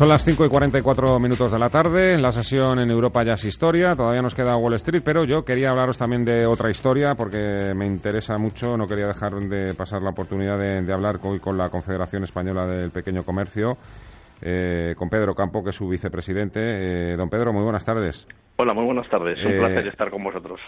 Son las 5 y 44 minutos de la tarde. La sesión en Europa ya es historia. Todavía nos queda Wall Street, pero yo quería hablaros también de otra historia porque me interesa mucho. No quería dejar de pasar la oportunidad de, hablar hoy con la Confederación Española del Pequeño Comercio, eh, con Pedro Campo, que es su vicepresidente. Eh, don Pedro, muy buenas tardes. Hola, muy buenas tardes. Un eh, placer estar con vosotros.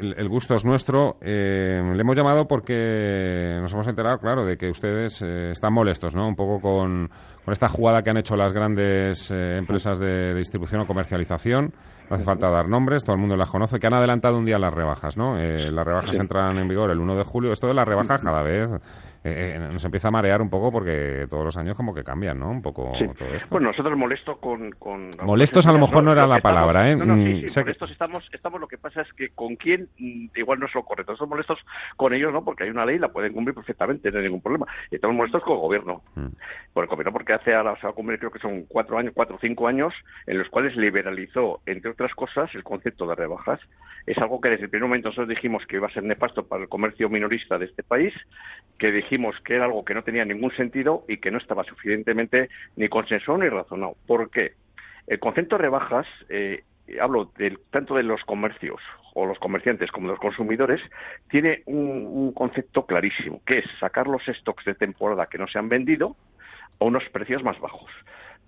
El, gusto es nuestro. Eh, le hemos llamado porque nos hemos enterado, claro, de que ustedes eh, están molestos, ¿no? Un poco con, esta jugada que han hecho las grandes empresas de, distribución o comercialización. No hace falta dar nombres, todo el mundo las conoce, que han adelantado un día las rebajas, ¿no? las rebajas entran en vigor el 1 de julio. Esto de las rebajas cada vez nos empieza a marear un poco porque todos los años como que cambian, ¿no? Un poco todo esto. Bueno, nosotros molesto con... con Molestos a lo mejor no, era la palabra, ¿eh? No, no, sí, mm, sí, molestos estamos, estamos, lo que pasa es que con quién mm, igual no es lo correcto. Estamos molestos con ellos, ¿no? Porque hay una ley, la pueden cumplir perfectamente, no hay ningún problema. Y estamos molestos con el gobierno. Mm. Por el gobierno porque hace ahora se va a cumplir creo que son cuatro años, cuatro o cinco años, en los cuales liberalizó, entre otras cosas, el concepto de rebajas. Es algo que desde el primer momento nosotros dijimos que iba a ser nefasto para el comercio minorista de este país, que dijimos que era algo que no tenía ningún sentido y que no estaba suficientemente ni consensuado ni razonado. ¿Por qué? El concepto de rebajas, eh, hablo tanto de los comercios o los comerciantes como de los consumidores, tiene un, concepto clarísimo, que es sacar los stocks de temporada que no se han vendido a unos precios más bajos.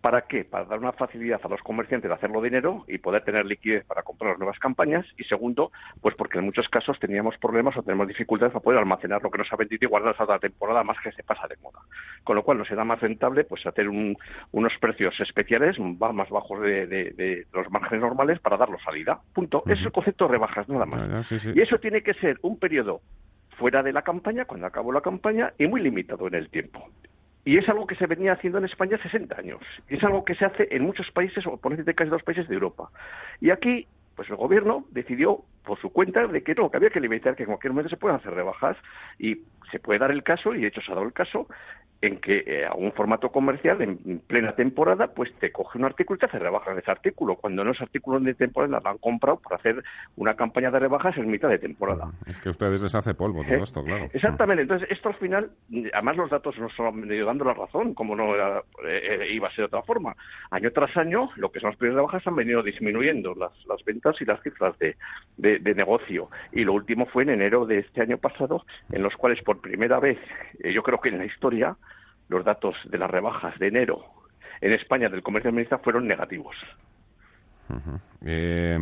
¿Para qué? Para dar una facilidad a los comerciantes de hacerlo dinero y poder tener liquidez para comprar nuevas campañas. Y segundo, pues porque en muchos casos teníamos problemas o tenemos dificultades para poder almacenar lo que nos ha vendido y guardar hasta la temporada más que se pasa de moda. Con lo cual nos será más rentable pues hacer unos precios especiales más bajos de, los márgenes normales para darlo salida. Punto. Es el concepto de rebajas, nada más. Y eso tiene que ser un periodo fuera de la campaña, cuando acabó la campaña, y muy limitado en el tiempo. Y es algo que se venía haciendo en España 60 años. Y es algo que se hace en muchos países, o por decir casi dos países de Europa. Y aquí, pues el gobierno decidió por su cuenta de que no, que había que limitar, que en cualquier momento se pueden hacer rebajas y se puede dar el caso, y de hecho se ha dado el caso, en que eh, a un formato comercial en plena temporada pues te coge un artículo y te hace rebajas de ese artículo. Cuando no es artículo de temporada lo han comprado para hacer una campaña de rebajas en mitad de temporada. Es que a ustedes les hace polvo todo ¿Eh? esto claro. Exactamente. Entonces esto al final además los datos nos han venido dando la razón como no eh, iba a ser de otra forma. Año tras año lo que son las primeras rebajas han venido disminuyendo las, las ventas y las cifras de, de, negocio. Y lo último fue en enero de este año pasado en los cuales por primera vez yo creo que en la historia los datos de las rebajas de enero en España del comercio minorista fueron negativos. Eh,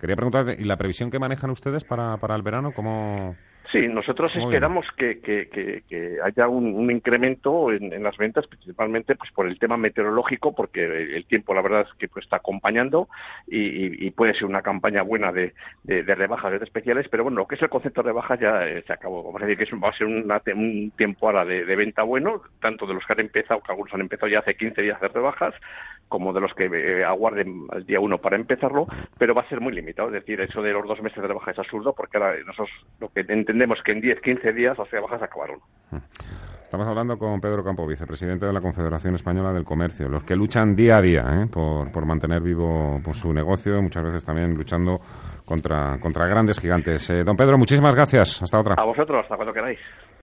quería preguntar, ¿y la previsión que manejan ustedes para, para el verano? ¿Cómo, Sí, nosotros esperamos que, que, haya un, incremento en, las ventas, principalmente pues por el tema meteorológico, porque el tiempo, la verdad, es que pues, está acompañando y, puede ser una campaña buena de, de, de, rebajas de especiales, pero bueno, lo que es el concepto de rebajas ya eh, se acabó. Vamos a decir que va a ser un tiempo ahora de, venta bueno, tanto de los que han empezado, que algunos han empezado ya hace 15 días de rebajas, como de los que eh, aguarden al día uno para empezarlo, pero va a ser muy limitado. Es decir, eso de los dos meses de rebaja es absurdo, porque ahora nosotros lo que entendemos que en 10, 15 días las rebajas acabaron. Estamos hablando con Pedro Campo, vicepresidente de la Confederación Española del Comercio, los que luchan día a día ¿eh? por, por, mantener vivo pues, su negocio, muchas veces también luchando contra, contra grandes gigantes. Eh, don Pedro, muchísimas gracias. Hasta otra. A vosotros, hasta cuando queráis.